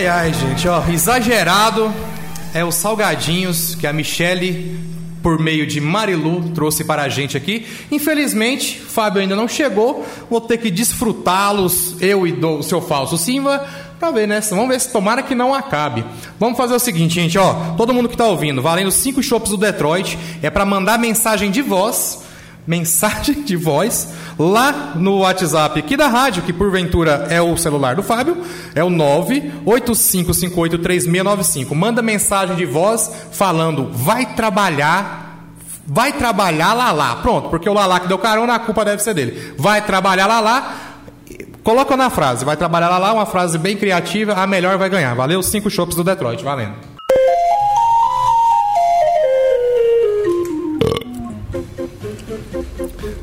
Ai, ai, gente, ó, exagerado é os salgadinhos que a Michele, por meio de Marilu, trouxe para a gente aqui. Infelizmente, Fábio ainda não chegou, vou ter que desfrutá-los, eu e o seu falso Simba, pra ver, né? Vamos ver se tomara que não acabe. Vamos fazer o seguinte, gente, ó, todo mundo que tá ouvindo, valendo cinco chopps do Detroit, é para mandar mensagem de voz mensagem de voz lá no WhatsApp aqui da rádio, que porventura é o celular do Fábio, é o 985583695. Manda mensagem de voz falando: vai trabalhar, vai trabalhar lá lá. Pronto, porque o Lalá que deu carona, a culpa deve ser dele. Vai trabalhar lá lá. Coloca na frase, vai trabalhar lá lá, uma frase bem criativa, a melhor vai ganhar. Valeu, cinco shops do Detroit, valendo.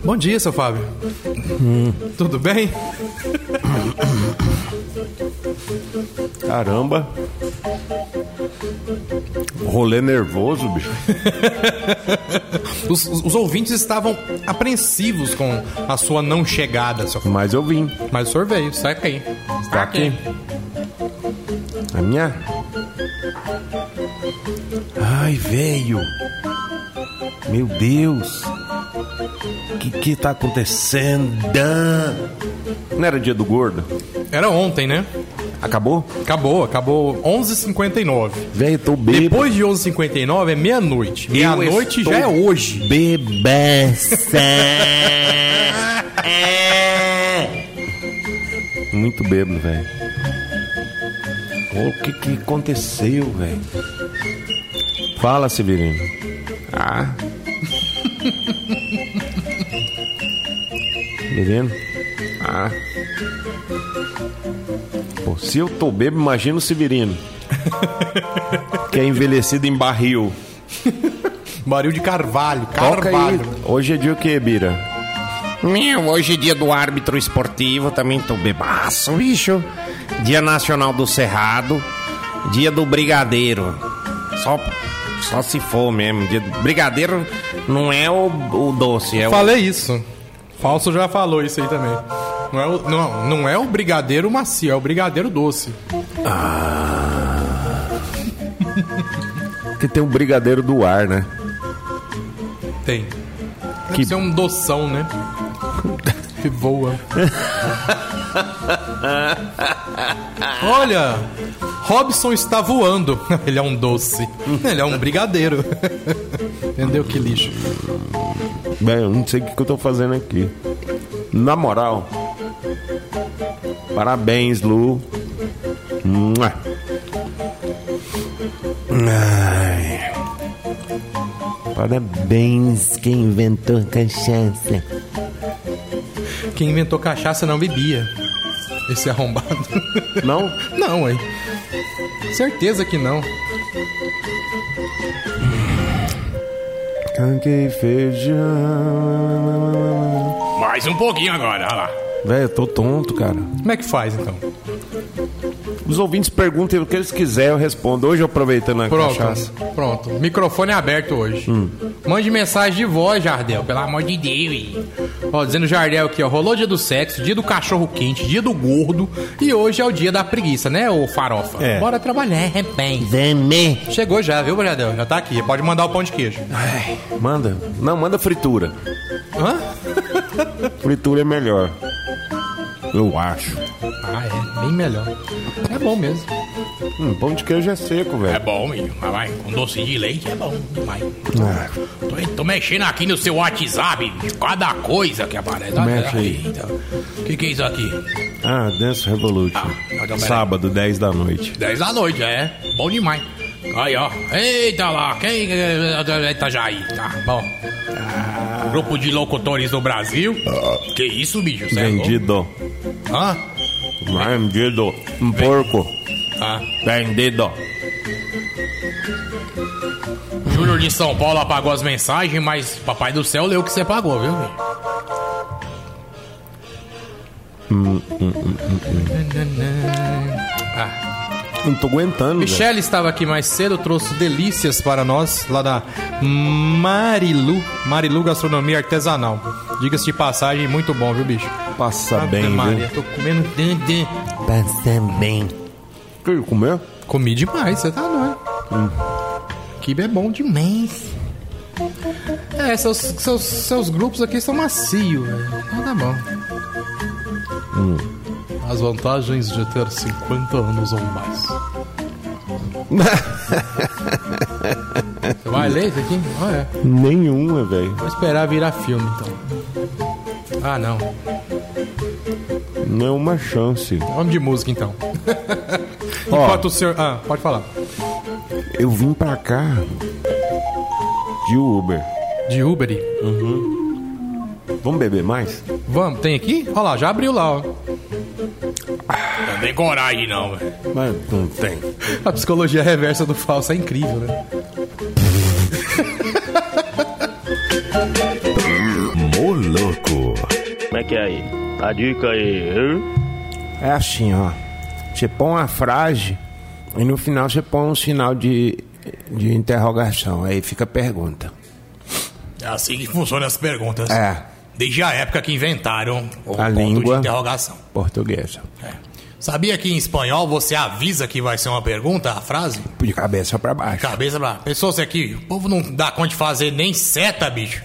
Bom dia, seu Fábio. Hum. Tudo bem? Caramba. Rolê nervoso, bicho. os, os, ouvintes estavam apreensivos com a sua não chegada, seu Fábio. Mas eu vim. Mas o senhor veio, sai aqui. Está aqui. A minha? Ai, veio. Meu Deus. O que que tá acontecendo? Não era dia do gordo? Era ontem, né? Acabou? Acabou, acabou 11h59. Velho, tô bêbado. Depois de 11h59 é meia-noite. Meia-noite já é hoje. Bebeça. Muito bêbado, velho. O que que aconteceu, velho? Fala, Severino. Ah. Severino? Ah. Pô, se eu tô bêbado, imagina o Severino. que é envelhecido em barril. barril de carvalho. Carvalho. Hoje é dia o que, Bira? Meu, hoje é dia do árbitro esportivo, também tô bebaço, bicho. Dia Nacional do Cerrado, dia do Brigadeiro. Só, só se for mesmo. Dia do... Brigadeiro não é o, o doce, é Falei isso. Falso já falou isso aí também. Não é o, não, não é o brigadeiro macio, é o brigadeiro doce. Ah. que tem um brigadeiro do ar, né? Tem. Deve que... ser um doção, né? que voa. Olha, Robson está voando. Ele é um doce. Ele é um brigadeiro. Entendeu? Que lixo. Bem, eu não sei o que eu tô fazendo aqui. Na moral, parabéns, Lu. Ai. Parabéns, quem inventou cachaça. Quem inventou cachaça não bebia. Esse arrombado. Não? não, hein? Certeza que não. Canque feijão. Mais um pouquinho agora, olha lá. Velho, eu tô tonto, cara. Como é que faz então? Os ouvintes perguntem o que eles quiserem, eu respondo. Hoje, aproveitando a pronto, cachaça. Pronto, o microfone é aberto hoje. Hum. Mande mensagem de voz, Jardel, pelo amor de Deus. Ó, dizendo Jardel aqui, ó, rolou dia do sexo, dia do cachorro quente, dia do gordo e hoje é o dia da preguiça, né, ô farofa? É. Bora trabalhar, é bem. Vem Chegou já, viu, Jardel? Já tá aqui, pode mandar o pão de queijo. Ai, manda. Não, manda fritura. Hã? fritura é melhor. Eu acho. Ah, é. Bem melhor. É bom mesmo. Hum, pão de queijo é seco, velho. É bom, menino. Mas vai, com doce de leite é bom demais. Ah. Tô, tô, mexendo aqui no seu WhatsApp. Cada coisa que aparece. Mexe aí. O que, que é isso aqui? Ah, Dance Revolution. Ah, Sábado, 10 da noite. 10 da noite, é. Bom demais. Aí, ó. Eita lá, quem. Eita, já aí. Tá bom. Ah. Grupo de locutores do Brasil. Ah. Que isso, bicho? Vendido. É Hã? Vendido. Um porco. Ah. Vendido. Júnior de São Paulo apagou as mensagens, mas Papai do Céu leu o que você pagou, viu? Hum, hum, hum, ah. Não tô aguentando. Michelle estava aqui mais cedo, trouxe delícias para nós, lá da Marilu. Marilu Gastronomia Artesanal. Diga-se de passagem, muito bom, viu, bicho? Passa Ave bem, Maria, viu? tô comendo. Passa bem. Que comer? Comi demais, você tá doido. Kibe é bom demais. É, seus, seus, seus grupos aqui são macios, velho. Então tá bom. As vantagens de ter 50 anos ou mais. Você vai ler isso aqui? Ah, é. Nenhuma, velho. Vou esperar virar filme, então. Ah, não. Não é uma chance. Vamos de música, então. Ó. Enquanto o senhor... Ah, pode falar. Eu vim pra cá de Uber. De Uber. Vamos beber mais? Vamos, tem aqui? Olha lá, já abriu lá, ó. Coragem, não, velho. Mas não tem. A psicologia reversa do falso é incrível, né? Moloco. Como é que é aí? A dica aí. hã? É assim, ó. Você põe uma frase e no final você põe um sinal de, de interrogação. Aí fica a pergunta. É assim que funcionam as perguntas. É, Desde a época que inventaram o A ponto língua. de interrogação. portuguesa. Sabia que em espanhol você avisa que vai ser uma pergunta, a frase? De cabeça pra baixo. Cabeça pra... Pensou você aqui, o povo não dá conta de fazer nem seta, bicho.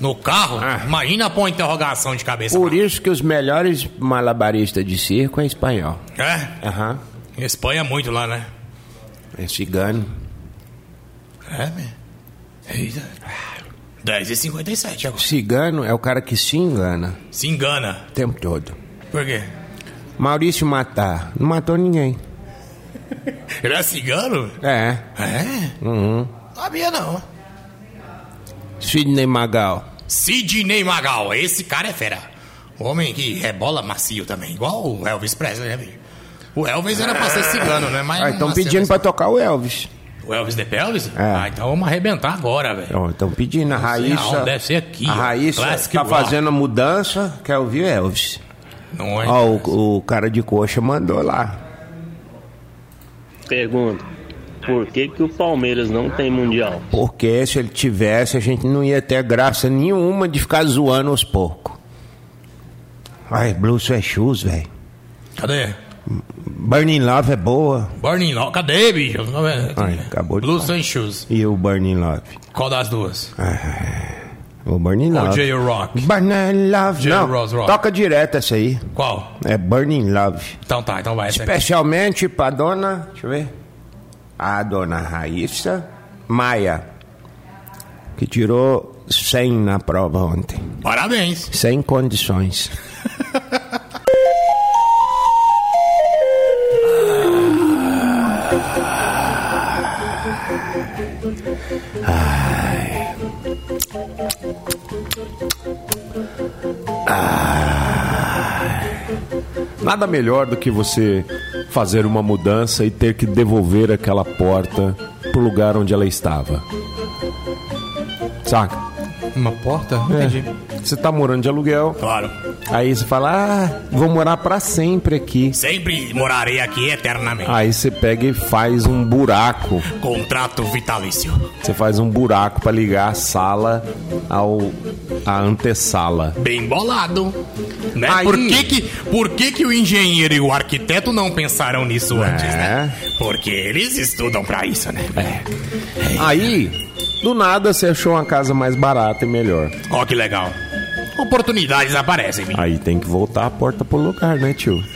No carro, Ah. imagina pôr interrogação de cabeça Por isso que os melhores malabaristas de circo é espanhol. É? Aham. Espanha muito lá, né? É cigano. É, né? Eita. 10 e 57 agora. Cigano é o cara que se engana Se engana. o tempo todo. Por quê? Maurício Matar. Não matou ninguém. Ele é cigano? É. É? Uhum. Sabia não. Sidney Magal. Sidney Magal, esse cara é fera. Homem que rebola macio também, igual o Elvis Presley, né, bicho? O Elvis era pra ser cigano, né? Mas Ah, não estão nasceu pedindo pra tocar o Elvis. O Elvis de Pelvis? É. Ah, então vamos arrebentar agora, velho. Estão pedindo. A Raíssa. aonde, deve ser aqui, A. Raíssa tá rock. fazendo a mudança. Quer ouvir Elvis? Não é? Ó, o, o cara de coxa mandou lá. Pergunta. Por que, que o Palmeiras não tem mundial? Porque se ele tivesse, a gente não ia ter graça nenhuma de ficar zoando os porcos. Ai, Blue Sweat Shoes, velho. Cadê? Burning Love é boa. Burning Love. Cadê, bicho? Ai, acabou de Blue. Sun Shoes. E o Burning Love? Qual das duas? O Burning Ou Love. J Rock? Burning Love. J. Não, Ross Rock. toca direto essa aí. Qual? É Burning Love. Então tá, então vai. aqui. Especialmente pra dona, deixa eu ver, a dona Raíssa Maia, que tirou 100 na prova ontem. Parabéns. Sem condições. Nada melhor do que você fazer uma mudança e ter que devolver aquela porta pro lugar onde ela estava. Saca? Uma porta? É. Entendi. Você tá morando de aluguel, Claro. aí você fala, ah, vou morar pra sempre aqui. Sempre morarei aqui eternamente. Aí você pega e faz um buraco. Contrato vitalício. Você faz um buraco pra ligar a sala ao a antessala. Bem bolado. Né? Aí- Por, que, que, por que, que o engenheiro e o arquiteto não pensaram nisso É. antes, né? Porque eles estudam pra isso, né? Aí, do nada, você achou uma casa mais barata e melhor. Ó, que legal. Oportunidades aparecem. Aí tem que voltar a porta pro lugar, né, tio?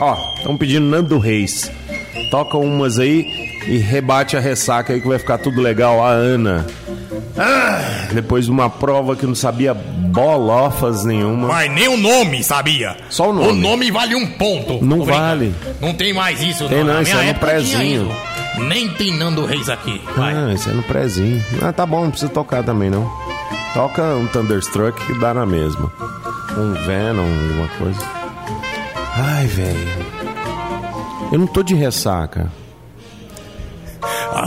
Ó, estão pedindo Nando Reis. Toca umas aí e rebate a ressaca aí que vai ficar tudo legal. A Ana. Ah, depois de uma prova que não sabia bolofas nenhuma. Mas nem o nome, sabia? Só o nome. O nome vale um ponto. Não vale. Não tem mais isso, Tem não. não, isso é no prezinho. Nem tem Nando Reis aqui. Vai. Ah, isso é no prezinho. Ah, tá bom, não precisa tocar também não. Toca um Thunderstruck que dá na mesma. Um Venom, alguma coisa. Ai, velho. Eu não tô de ressaca.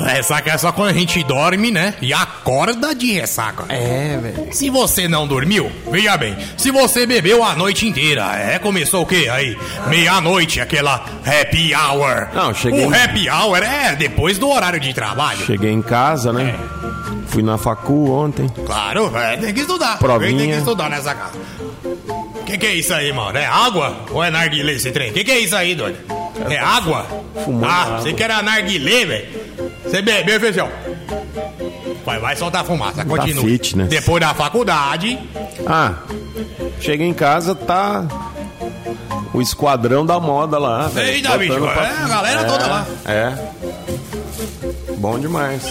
Ressaca é só quando a gente dorme, né? E acorda de ressaca. É, velho. Se você não dormiu, veja bem, se você bebeu a noite inteira, é, começou o quê aí? Meia-noite, aquela happy hour. Não, cheguei- O happy hour é depois do horário de trabalho. Cheguei em casa, né? Fui na facu ontem. Claro, é, tem que estudar. Provinha. Tem que estudar nessa casa. Que que é isso aí, mano? É água? Ou é narguilé esse trem? Que que é isso aí, doido? É água? fumando ah, água. você que era narguilé, velho. Você bebeu, feijão. Vai, vai soltar fumaça, continua. fitness. Depois da faculdade, Ah, chega em casa, tá o esquadrão da moda lá. velho, Eita, bicho, botando é, a galera toda lá. É. Bom demais.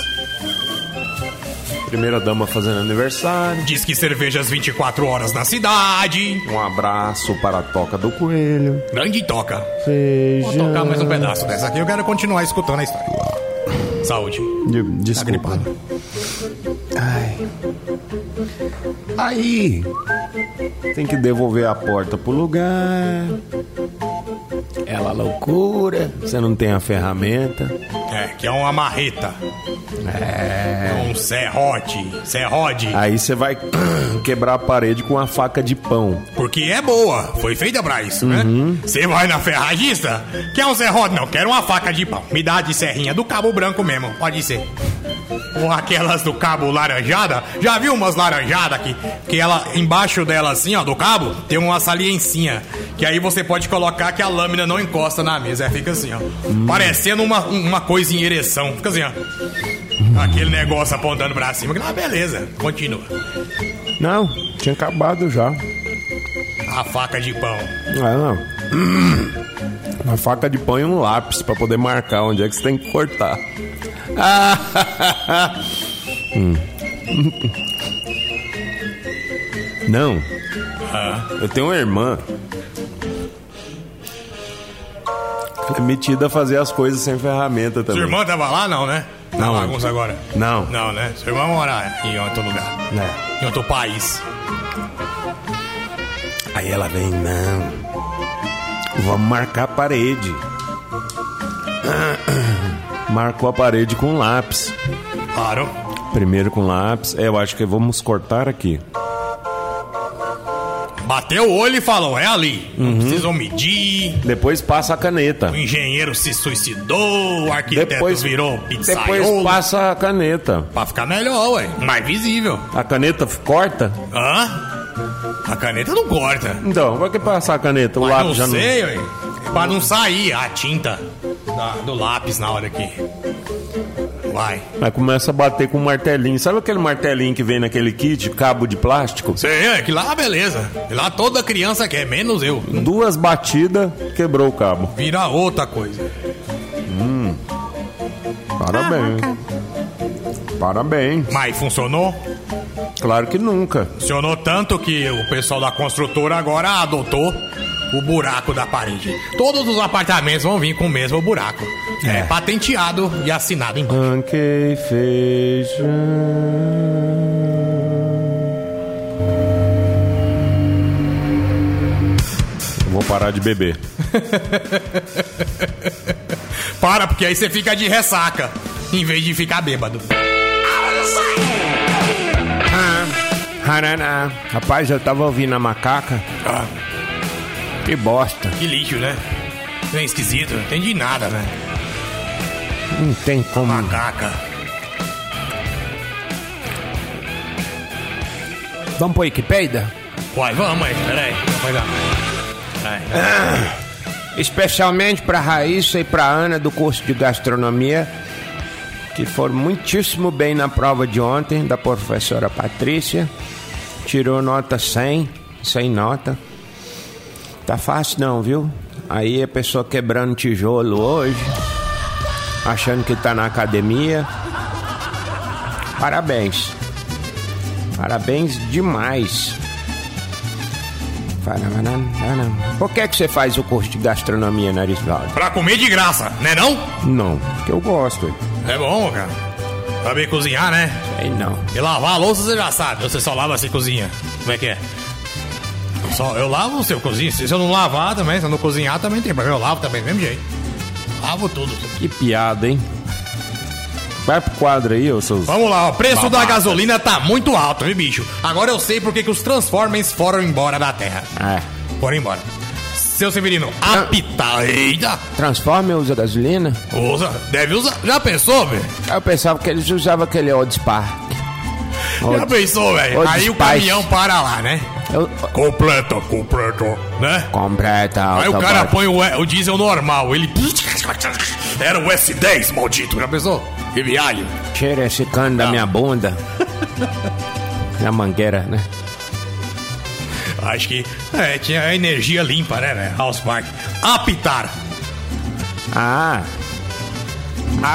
Primeira dama fazendo aniversário. diz que cervejas 24 horas na cidade. Um abraço para a Toca do Coelho. Grande toca. Vou Feijão. tocar mais um pedaço dessa aqui, eu quero continuar escutando a história. Saúde. De, Tá desculpa. gripado. Ai. Aí. Tem que devolver a porta pro lugar. Ela loucura. Você não tem a ferramenta. É, que é uma marreta. É. Um serrote. Serrode. Aí você vai quebrar a parede com a faca de pão. Porque é boa. Foi feita pra isso, né? Uhum. Você vai na ferragista? Quer um serrote? Não, quero uma faca de pão. Me dá de serrinha do cabo branco mesmo. Pode ser. Ou aquelas do cabo laranjada. Já viu umas laranjadas que, que ela, embaixo dela assim, ó, do cabo, tem uma saliencinha. Que aí você pode colocar que a lâmina não encosta na mesa. É, fica assim, ó. Parecendo uma, uma coisa em ereção. Fica assim, ó. Aquele negócio apontando pra cima. Ah, beleza. Continua. Não, tinha acabado já. A faca de pão. Ah, não. Uma faca de pão e um lápis pra poder marcar onde é que você tem que cortar. Hum. Não. Eu tenho uma irmã. É metida a fazer as coisas sem ferramenta também. Sua irmã tava lá, não, né? Na Não. bagunça agora. Não. Não, né? Sua irmã mora em outro lugar. É. Em outro país. Aí ela vem, não. Vamos marcar a parede. Marcou a parede com lápis. Claro. Primeiro com lápis. É, eu acho que vamos cortar aqui. Bateu o olho e falou, é ali. Uhum. Não precisam medir. Depois passa a caneta. O engenheiro se suicidou, o arquiteto Depois, virou depois pizzaiolo. passa a caneta. Pra ficar melhor, ué. Mais visível. A caneta corta? Hã? A caneta não corta. Então, vai que passar a caneta? O Mas não lápis já não. sei, ué. Pra não sair a tinta da- do lápis na hora que... Vai. Aí começa a bater com um martelinho. Sabe aquele martelinho que vem naquele kit, cabo de plástico? Sei, é que lá, beleza. Lá toda criança quer, menos eu. Duas batidas, quebrou o cabo. Vira outra coisa. Parabéns. Parabéns. Mas funcionou? Claro que nunca. Funcionou tanto que o pessoal da construtora agora adotou o buraco da parede. Todos os apartamentos vão vir com o mesmo buraco. É, patenteado e assinado em feijão. Eu Vou parar de beber. Para, porque aí você fica de ressaca, em vez de ficar bêbado. Haraná. Rapaz, eu tava ouvindo a macaca. Ah, Que bosta. que lixo, né? Bem esquisito, não entendi nada, né? Não tem como. Macaca. Vamos pro Wikipedia? Uai, vamos aí, peraí. Vai lá. Vai. Especialmente pra Raíssa e pra Ana do curso de gastronomia, que foram muitíssimo bem na prova de ontem da professora Patrícia. Tirou nota 100, 100 nota. Tá fácil não, viu? Aí a pessoa quebrando tijolo hoje, achando que tá na academia. Parabéns. Parabéns demais. Por que, que você faz o curso de gastronomia, Narisvaldo? Pra comer de graça, né não? Não, que eu gosto. É bom, cara. Saber cozinhar, né? Sei não. E lavar a louça você já sabe, você só lava se cozinha. Como é que é? Eu, só, eu lavo se eu cozinho. Se eu não lavar também, se eu não cozinhar também tem problema. Eu lavo também do mesmo jeito. Lavo tudo. Que piada, hein? Vai pro quadro aí, ô seus. Vamos lá, o preço da Babaca. gasolina tá muito alto, viu, bicho? Agora eu sei porque que os Transformers foram embora da Terra. É. Foram embora. Seu Severino, apita. Eita! Transforma usa gasolina? Usa, deve usar. Já pensou, velho? Eu pensava que eles usavam aquele Old Spark. Já Old, pensou, velho? Aí o caminhão para lá, né? Eu... Completo, completo, né? Completa. Aí o cara põe o, o diesel normal, ele. Era o S10, maldito, já pensou? Que viagem. Tira esse cano da minha bunda. Na mangueira, né? Acho que. É, tinha energia limpa, né, né? House Park. Apitar. Ah. A...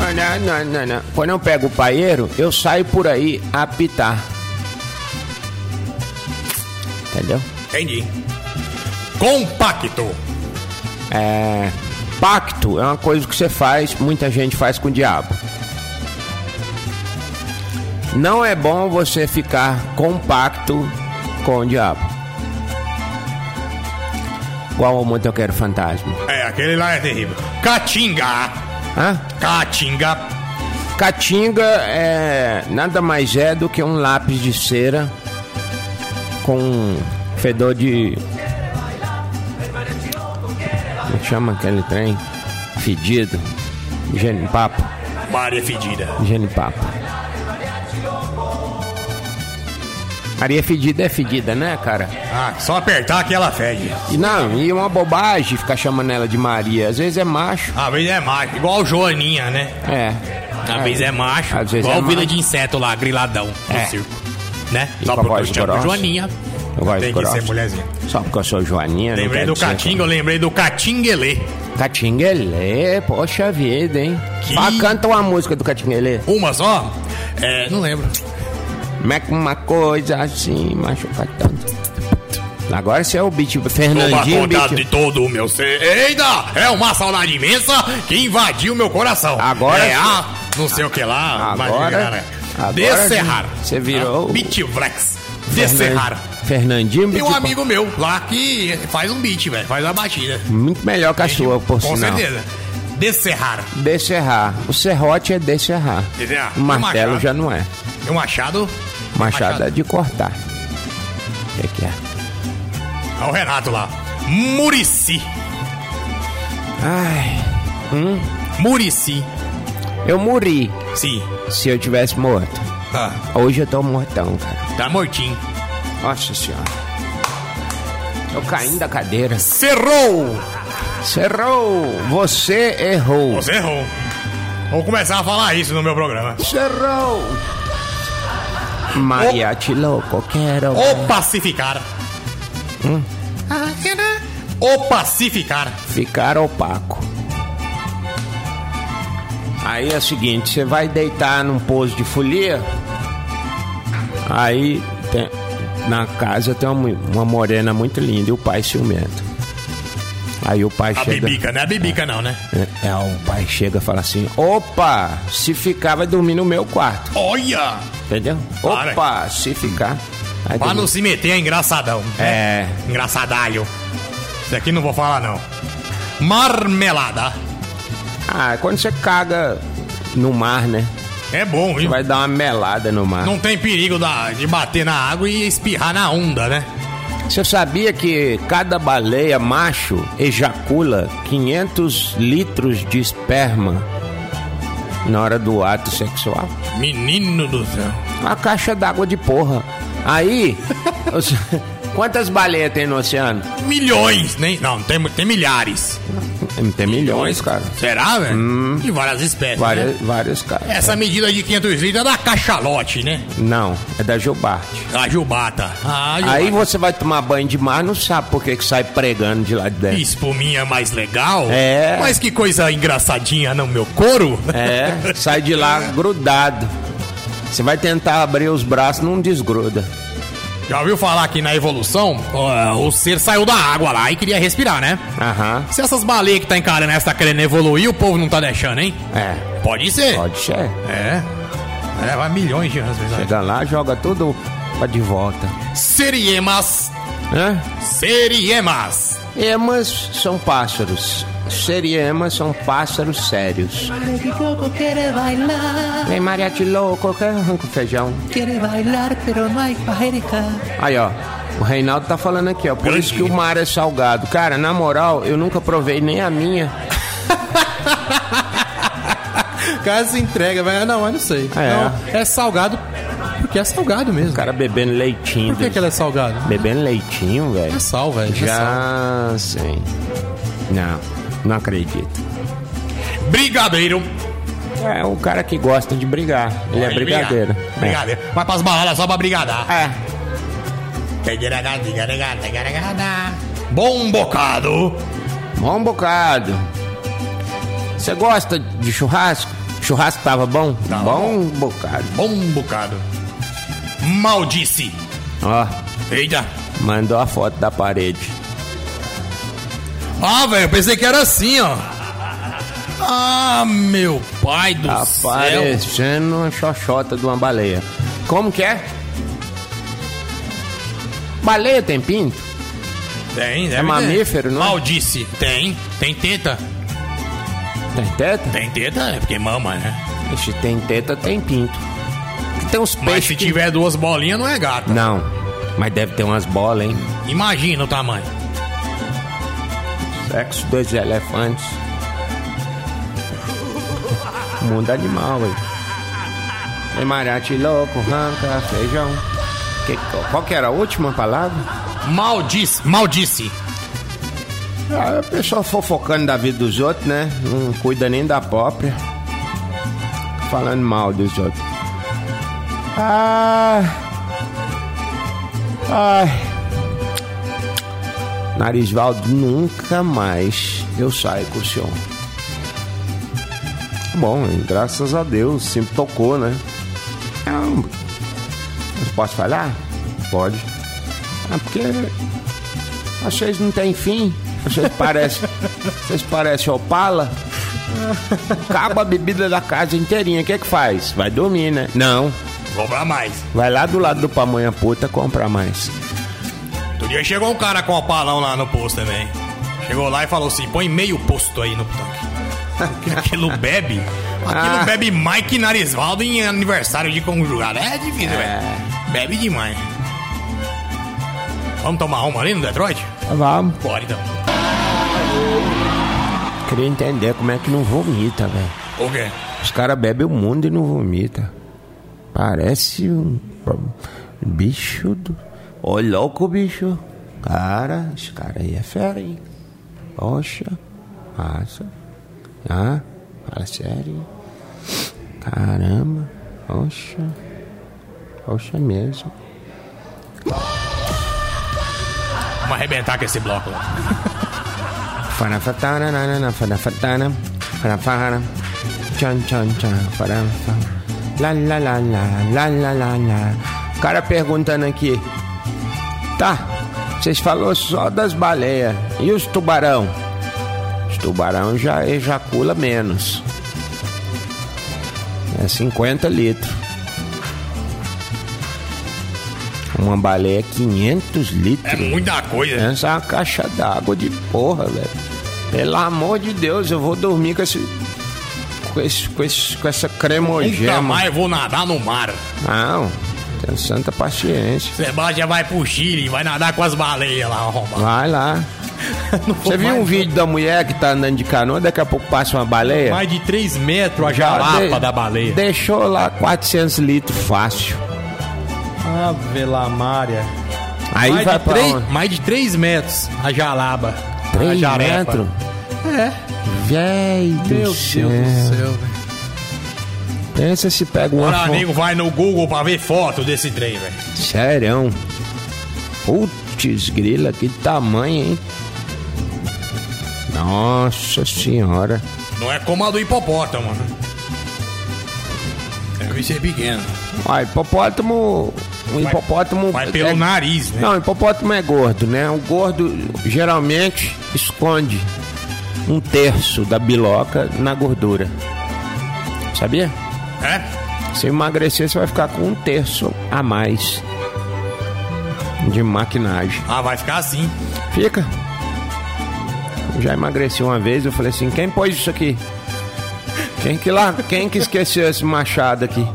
Ah, Não, não, não, não. Quando eu pego o paeiro, eu saio por aí apitar. Entendeu? Entendi. Compacto. É. Pacto é uma coisa que você faz, muita gente faz com o diabo. Não é bom você ficar compacto com o diabo. Igual o motoqueiro fantasma. É, aquele lá é terrível. Catinga. Hã? Catinga. Caatinga é nada mais é do que um lápis de cera com fedor de. Como é chama aquele trem? Fedido. Genipapo. Maria fedida. Genipapo. Areia fedida é fedida, né, cara? Ah, só apertar que ela fede. E não, e uma bobagem ficar chamando ela de Maria. Às vezes é macho. Às vezes é macho, igual Joaninha, né? É. Às vezes é macho, Às vezes igual é Vila de Inseto lá, griladão, no É. circo. Né? E Só porque eu chamo grossa. Joaninha. Voz Tem que grossa. ser mulherzinha. Só porque eu sou Joaninha. Lembrei do Catinga, eu lembrei do Catinguelê. Catinguelê, poxa vida, hein? Que- Fala, canta uma música do Catinguelê. Uma só? É, não lembro. Como é que uma coisa assim machuca tanto? Agora você é o beat Toma Fernandinho conta de beat. todo o meu ser. Eita! É uma saudade imensa que invadiu meu coração. Agora É sim. a não sei o que lá. Agora- imagina, né? Agora Descerrar. você virou- Beatflex. Fernan- Descerrar. Fernandinho Tem um amigo meu lá que faz um beat, velho. Faz a batida. Muito melhor que a sua, por Com sinal. certeza. Descerrar. Descerrar. O serrote é descerrar. Descerrar. O martelo machado? já não é. E o machado. Machado é de cortar. O que, que é? Olha o Renato lá. Murici. Ai, Murici. Eu morri Sim. se eu tivesse morto. Ah, Hoje eu tô mortão, cara. tá mortinho. Nossa senhora. Eu caindo da cadeira. Cerrou. Cerrou! Você errou. Você errou. Vou começar a falar isso no meu programa. Cerrou! Mariachi louco, quero. O pacificar. Hum? O pacificar. Ficar opaco. Aí é o seguinte, você vai deitar num pouso de folia. Aí tem- na casa tem uma, uma morena muito linda e o pai ciumento. Aí o pai A chega. bibica, não é a bibica não, né? É, é, o pai chega e fala assim: opa, se ficar vai dormir no meu quarto. Olha! Entendeu? Para. Opa, se ficar. Aí Pra não se meter é engraçadão. É. Engraçadalho. Isso aqui não vou falar não. Marmelada. Ah, quando você caga no mar, né? É bom, viu? Vai dar uma melada no mar. Não tem perigo da- de bater na água e espirrar na onda, né? Você sabia que cada baleia macho ejacula 500 litros de esperma na hora do ato sexual? Menino do céu. Uma caixa d'água de porra. Aí, quantas baleias tem no oceano? Milhões, nem. Não, tem, tem milhares. Tem milhões, cara. Será, velho? De várias espécies. Né? Várias, várias caras. Essa medida de 500 litros é da cachalote, né? Não, é da Gilbarte. A jubata. Ah, jubata. Aí você vai tomar banho de mar, não sabe por que, que sai pregando de lá de dentro. Espuminha mais legal. É. Mas que coisa engraçadinha no meu couro. É, sai de lá grudado. Você vai tentar abrir os braços, não desgruda. Já ouviu falar que na evolução, ó, o ser saiu da água lá e queria respirar, né? Aham, Se essas baleias que tá encarando essa tá querendo evoluir, o povo não tá deixando, hein? é. Pode ser. Pode ser. É. É, vai milhões de anos, verdade. Chega lá, joga tudo pra de volta. Seriemas. Hã? Seriemas. Emas são pássaros. Seriemas são pássaros sérios. Vem mariachi louco, quer arranca o feijão. Aí, ó. O Reinaldo tá falando aqui, ó. Por isso que o mar é salgado. Cara, na moral, eu nunca provei nem a minha. O cara se entrega, vai. Não, mas não sei. É. Não, é salgado porque é salgado mesmo. O cara bebendo leitinho. Por que, que ele é salgado? Bebendo leitinho, velho. É sal, velho. é sal. Já sim. Não, não acredito. Brigadeiro. É o cara que gosta de brigar. Ele é brigadeiro. É. Brigadeiro. Vai pras baladas só pra brigadar. É. Bom bocado. Bom bocado. Você gosta de churrasco? Churrasco tava bom? Tava bom bocado. Bom bocado. Maldice. Ó, Eita. mandou a foto da parede. Ah, velho, eu pensei que era assim, ó. Ah, meu pai do Tá céu. parecendo uma xoxota de uma baleia. Como que é? Baleia tem pinto? Tem, É mamífero, ter. não é? Maldice. Tem. Tem teta. Tem teta? Tem teta, é porque mama, né? Ixi, tem teta, tem pinto. Tem uns Mas peixes se que... tiver duas bolinhas, não é gata. Não, mas deve ter umas bolas, hein? Imagina o tamanho. Sexo dos elefantes. Mundo animal, hein? Tem mariachi louco, ranca, feijão. Que- qual que era a última palavra? Maldice. Maldice. Ah, a pessoa fofocando da vida dos outros, né? Não cuida nem da própria. Falando mal dos outros. Ah. Ai. Narisvaldo, nunca mais eu saio com o senhor. Bom, hein, graças a Deus, sempre tocou, né? Posso falar? Pode. Ah, porque vocês não têm fim. Vocês parecem. Vocês parecem Opala. Acaba a bebida da casa inteirinha. O que é que faz? Vai dormir, né? Não. Comprar mais. Vai lá do lado do pamonha puta comprar mais. Outro dia chegou um cara com o palão lá no posto também. Chegou lá e falou assim: põe meio posto aí no tanque. Aquilo bebe. Aquilo Ah. bebe Mike Narisvaldo em aniversário de conjugado. É difícil, velho. Bebe demais. Vamos tomar uma ali no Detroit? Vamos. Bora então. Queria entender como é que não vomita, velho. O quê? Os caras bebem o mundo e não vomita. Parece um bicho do. Ô louco, bicho. Cara, esse cara aí é fera, hein? Poxa, massa. Ah, fala sério. Caramba, poxa. Poxa mesmo. Vamos arrebentar com esse bloco lá. Fanafatana, nanana, fanafatana, fanafana. Tchan, tchan, tchan, fanafana. la la la la, la la la O cara perguntando aqui tá, vocês falou só das baleias, e os tubarão? Os tubarão já ejacula menos. É 50 litros. Uma baleia 500 litros. É muita coisa. Essa é uma caixa d'água de porra, velho. Pelo amor de Deus, eu vou dormir com esse. Com, esse, com, esse, com essa Nunca cremogema. mais eu vou nadar no mar. Não, santa paciência. Sebastião vai pro Chile, vai nadar com as baleias lá, arrombado. Vai lá. Você viu um vídeo da mulher que tá andando de canoa, daqui a pouco passa uma baleia? Mais de 3 metros a jalapa de- da baleia. Deixou lá 400 litros fácil. Ave Lamária. Aí mais, vai de pra três- onde? mais de 3 metros a jalaba. a 3 jarepa. metros? É. Véi do Meu céu. Deus do céu, velho. Pensa se pega uma Agora, amigo, vai no Google pra ver foto desse trem, velho. Sério? Putz, grila, que tamanho, hein? Nossa senhora. Não é como a do hipopótamo, né? Deve ser pequeno. Ah, hipopótamo. O hipopótamo. Vai pelo é- nariz, né? Não, hipopótamo é gordo, né? O gordo geralmente esconde um terço da biloca na gordura. Sabia? É? Se emagrecer, você vai ficar com um terço a mais de maquinagem. Ah, vai ficar assim. Fica. Eu já emagreci uma vez, eu falei assim, quem pôs isso aqui? Quem que lá, quem que esqueceu esse machado aqui?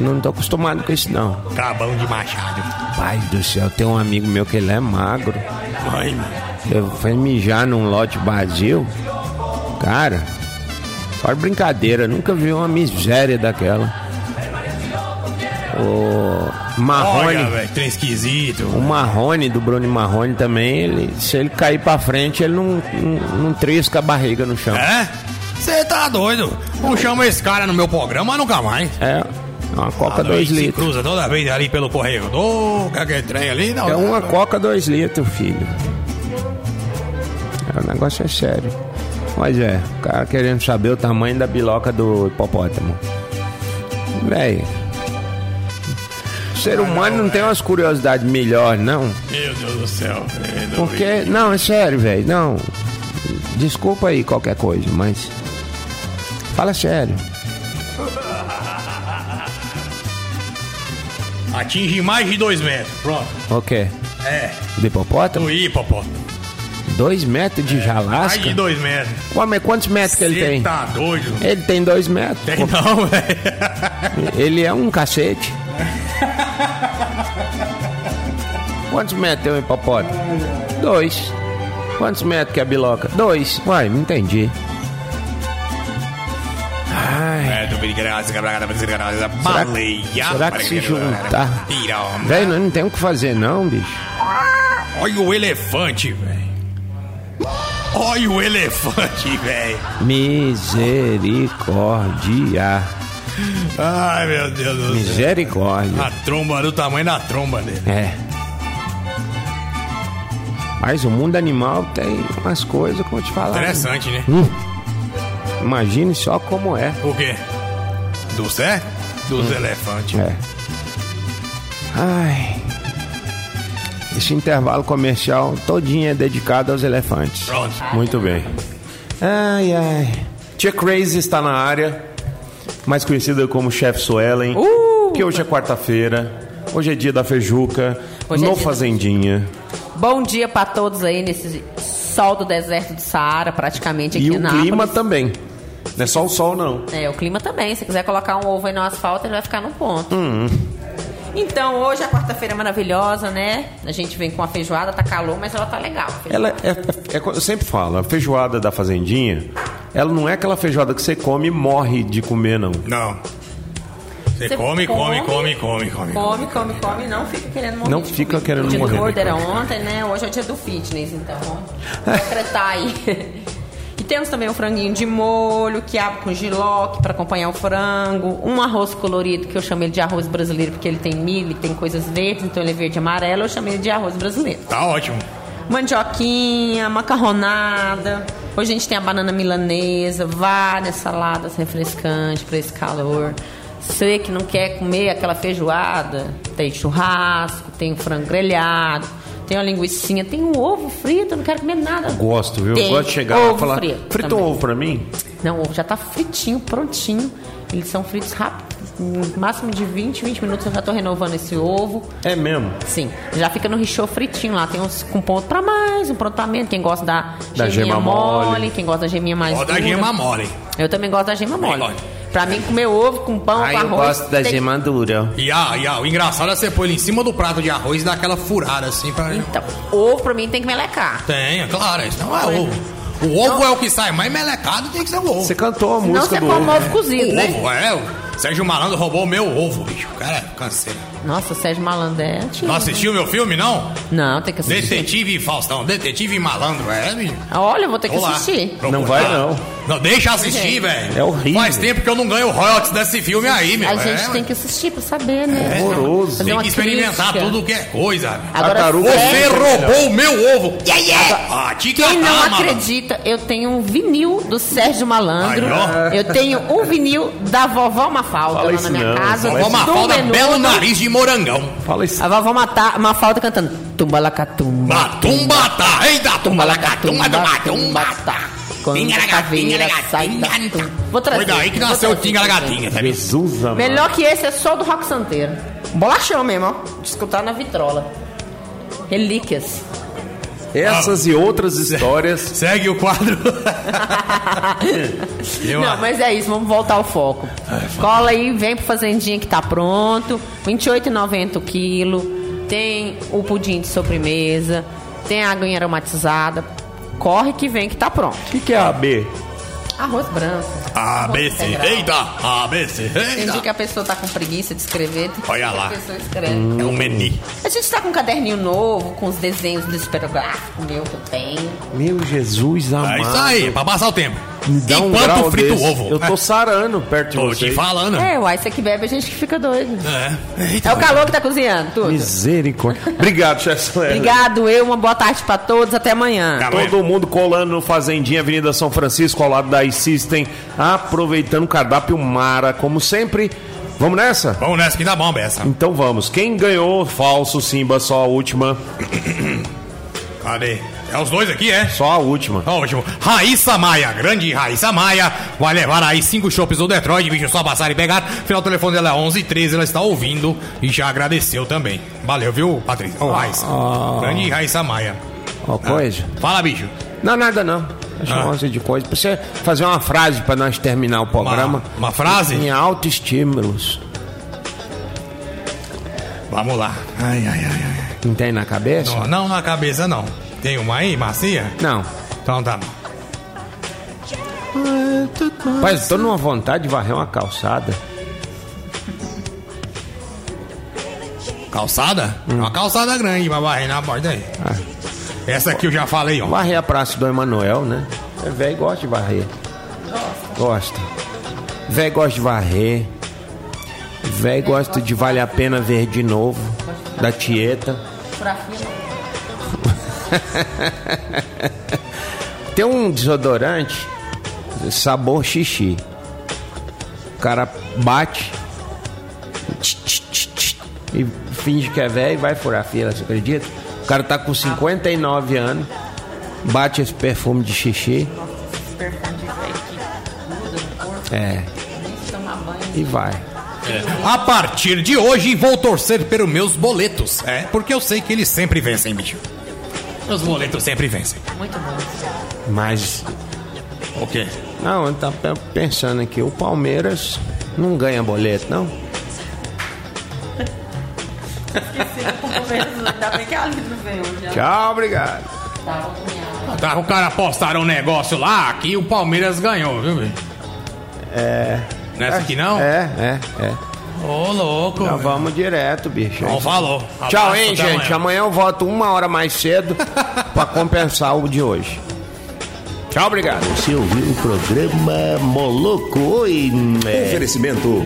Não tô acostumado com isso não. Cabão de machado. Pai do céu, tem um amigo meu que ele é magro. Ai, mano. Eu fui mijar num lote vazio. Cara, fora brincadeira, nunca vi uma miséria daquela. O Marrone. Olha, trem esquisito. O Marrone, do Bruno Marrone também, ele, se ele cair pra frente, ele não, não, não trisca a barriga no chão. É? Você tá doido? Não chama esse cara no meu programa nunca mais. É, uma Coca Ah, 2 se litros. cruza toda vez ali pelo corredor, que aquele trem ali, não. É uma Coca 2 litros, filho. É, o negócio é sério. Mas é, o cara querendo saber o tamanho da biloca do hipopótamo. Véi. Ser humano não tem umas curiosidades melhores, não. Meu Deus do céu. velho. Porque. Não, é sério, velho. Não. Desculpa aí qualquer coisa, mas. Fala sério. Atinge mais de dois metros. Pronto. O quê? É. Do hipopótamo? O hipopótamo. Dois metros de Mais jalasca? de dois metros. Ué, mas quantos metros que ele tem? tá doido? Ele tem dois metros. Tem não, velho. Ele é um cacete. Quantos metros tem um hipopótamo? Dois. Quantos metros que é a biloca? Dois. Uai, não entendi. Ai, É, Será- Baleia. será que se juntar? Velho, não tem o que fazer não, bicho. Olha o elefante, velho. Olha o elefante, velho. Misericórdia. Ai, meu Deus do céu. Misericórdia. A tromba do tamanho da tromba dele. É. Mas o mundo animal tem umas coisas que eu vou te falar. Interessante, né? Imagine só como é. O quê? Do certo? Dos elefantes. É. Ai. Esse intervalo comercial todinho é dedicado aos elefantes. Pronto. Muito bem. Ai, ai. Tia Crazy está na área, mais conhecida como Chef Suelen. Uh! Que hoje é quarta-feira. Hoje é dia da feijuca. Hoje é no da Fazendinha. Bom dia pra todos aí nesse sol do deserto do Saara, praticamente aqui E o Nápoles. clima também. Não é só o sol, não. É, o clima também. Se quiser colocar um ovo aí no asfalto, ele vai ficar no ponto. Hum. Então, hoje é a quarta-feira maravilhosa, né? A gente vem com a feijoada, tá calor, mas ela tá legal. Ela é, é- é- eu sempre falo, a feijoada da Fazendinha, ela não é aquela feijoada que você come e morre de comer, não. Não. Você Você come, come, come, come, come, come. Come, come, come, não fica querendo morrer. Não de fica comer. querendo o dia morrer. do gordo era ontem, né? Hoje é o dia do fitness, então vamos decretar aí. Temos também o franguinho de molho, quiabo com giloque para acompanhar o frango, um arroz colorido, que eu chamo ele de arroz brasileiro, porque ele tem milho, tem coisas verdes, então ele é verde e amarelo, eu chamo ele de arroz brasileiro. Tá ótimo. Mandioquinha, macarronada. Hoje a gente tem a banana milanesa, várias saladas refrescantes para esse calor. Você que não quer comer aquela feijoada, tem churrasco, tem o frango grelhado, tem uma linguiçinha, tem um ovo frito, eu não quero comer nada. Gosto, viu? Tem Gosto de chegar ovo e falar, frito frita um ovo pra mim? Não, o ovo já tá fritinho, prontinho. Eles são fritos rápido, máximo de 20, 20 minutos eu já tô renovando esse ovo. É mesmo. Sim, já fica no richô fritinho lá. Tem uns com ponto pra mais, um prontamento. Quem gosta da, Da geminha gema mole. quem gosta da geminha mais Ó da gema mole. Eu também gosto da gema mole. gosto. Pra mim, comer ovo com pão, com arroz... tem- dura. E, ah, e ah, o engraçado é você pôr ele em cima do prato de arroz e dar aquela furada assim pra. Então, ovo pra mim tem que melecar. Tem, é claro, isso não é ovo. O ovo é o que sai mais melecado, tem que ser o ovo. Você cantou a música você do come ovo. ovo cozido, O né? ovo, é. O Sérgio Malandro roubou o meu ovo, bicho. Cara, é canseira. Nossa, Sérgio Malandro é antigo. Não assistiu meu filme, não? Não, tem que assistir. Detetive Faustão, Detetive Malandro, é, bicho. Olha, eu vou ter que Olá. assistir. Não vai, lá. não. Não, deixa assistir, Gente. velho. É horrível. Faz tempo que eu não ganho royalties desse filme aí, meu. A é, gente tem que assistir pra saber, né? Horroroso. Fazer Tem que experimentar crítica. tudo que é coisa. Agora, Você sério, roubou o meu ovo. Yeah, yeah. Ah, te Quem catar, não malandro. acredita, eu tenho um vinil do Sérgio Malandro. Ó. eu tenho um vinil da vovó Mafalda lá na minha não, casa. fala Vó do Mafalda, belo nariz de morangão. Fala isso. A vovó Mata- Mafalda cantando Tumbalacatumba. Matumba tá, eita, tumba lá, tumba, tumba, tumba. Quando Tinha a caveira gatinha, sai da gatinha. Vou trazer. Foi daí que nasceu o Tinga Gatinha, sabe? Jesus, amado. Melhor que esse é só do Rock Santeiro. Bolachão mesmo, ó. De escutar na vitrola. Relíquias. Essas e outras histórias. Segue o quadro. Não, mas é isso, vamos voltar ao foco. Cola aí, vem pro Fazendinha que tá pronto. R$ 28,90 o quilo. Tem o pudim de sobremesa. Tem a aguinha aromatizada. Corre que vem que tá pronto. O que, que é AB? Arroz branco. ABC, eita, ABC, Tem dia eita. que a pessoa tá com preguiça de escrever. tem Olha lá. A pessoa escreve. É um menu. A gente tá com um caderninho novo, com os desenhos do esperográfico meu que eu tenho. Meu Jesus amado. É isso aí, pra passar o tempo. Me dá um Enquanto grau frita desse. o ovo. Eu tô sarando perto de Tô você. te falando. É, uai, você que bebe, a gente que fica doido. É. Eita, É o calor que tá cozinhando, tudo. Misericórdia. Obrigado, chefe Soler. Obrigado, eu, uma boa tarde pra todos, até amanhã. Tá. Todo mundo colando no Fazendinha, Avenida São Francisco, ao lado da iSystem, aproveitando o cardápio Mara, como sempre. Vamos nessa? Vamos nessa que dá bom, Bessa. Então vamos. Quem ganhou? Falso, Simba, só a última. Cadê? É os dois aqui, é? Só a última. Ó, último. Raíssa Maia, grande Raíssa Maia, vai levar aí cinco chopps do Detroit, bicho, só passar e pegar. Final do telefone dela é 11 13 ela está ouvindo e já agradeceu também. Valeu, viu, Patrícia? Ô, Raíssa. Grande Raíssa Maia. Ó, coisa. Fala, bicho. Não, nada não. Deixa Ah. de coisa. Pra você fazer uma frase pra nós terminar o programa. uma frase? Em autoestímulos. Vamos lá. Ai, ai, ai, ai. Não tem na cabeça? Não, não na cabeça, não. Tem uma aí, macia? Não. Então tá bom. Rapaz, eu tô numa vontade de varrer uma calçada. Calçada? Uma calçada grande pra varrer na porta aí. Ah. Essa aqui eu já falei, ó. Varrer a Praça do Emanuel, né? É, velho gosta de varrer. Gosta. Velho gosta de varrer. Velho gosta de Vale a Pena Ver de novo. Da Tieta. Tem um desodorante sabor xixi. O cara bate tch, tch, tch, tch, e finge que é velho e vai furar a fila, você acredita? O cara tá com 59 anos, bate esse perfume de xixi. É. E vai. A partir de hoje vou torcer pelos meus boletos. É, porque eu sei que eles sempre vencem, bicho. Os boletos sempre vencem. Muito bom. Mas, O quê? não, eu tava pensando aqui, o Palmeiras não ganha boleto, não? Ainda bem que a veio. Tchau, obrigado. Tá, o cara postaram um negócio lá que o Palmeiras ganhou, viu? É. Nessa aqui não? É, é, é. Ô, louco. Então vamos direto, bicho. Então falou. Tchau, Abraço, hein, até gente. amanhã. Amanhã eu volto uma hora mais cedo pra compensar o de hoje. Tchau, obrigado. Você ouviu o programa Moloco? Oi, é. Oferecimento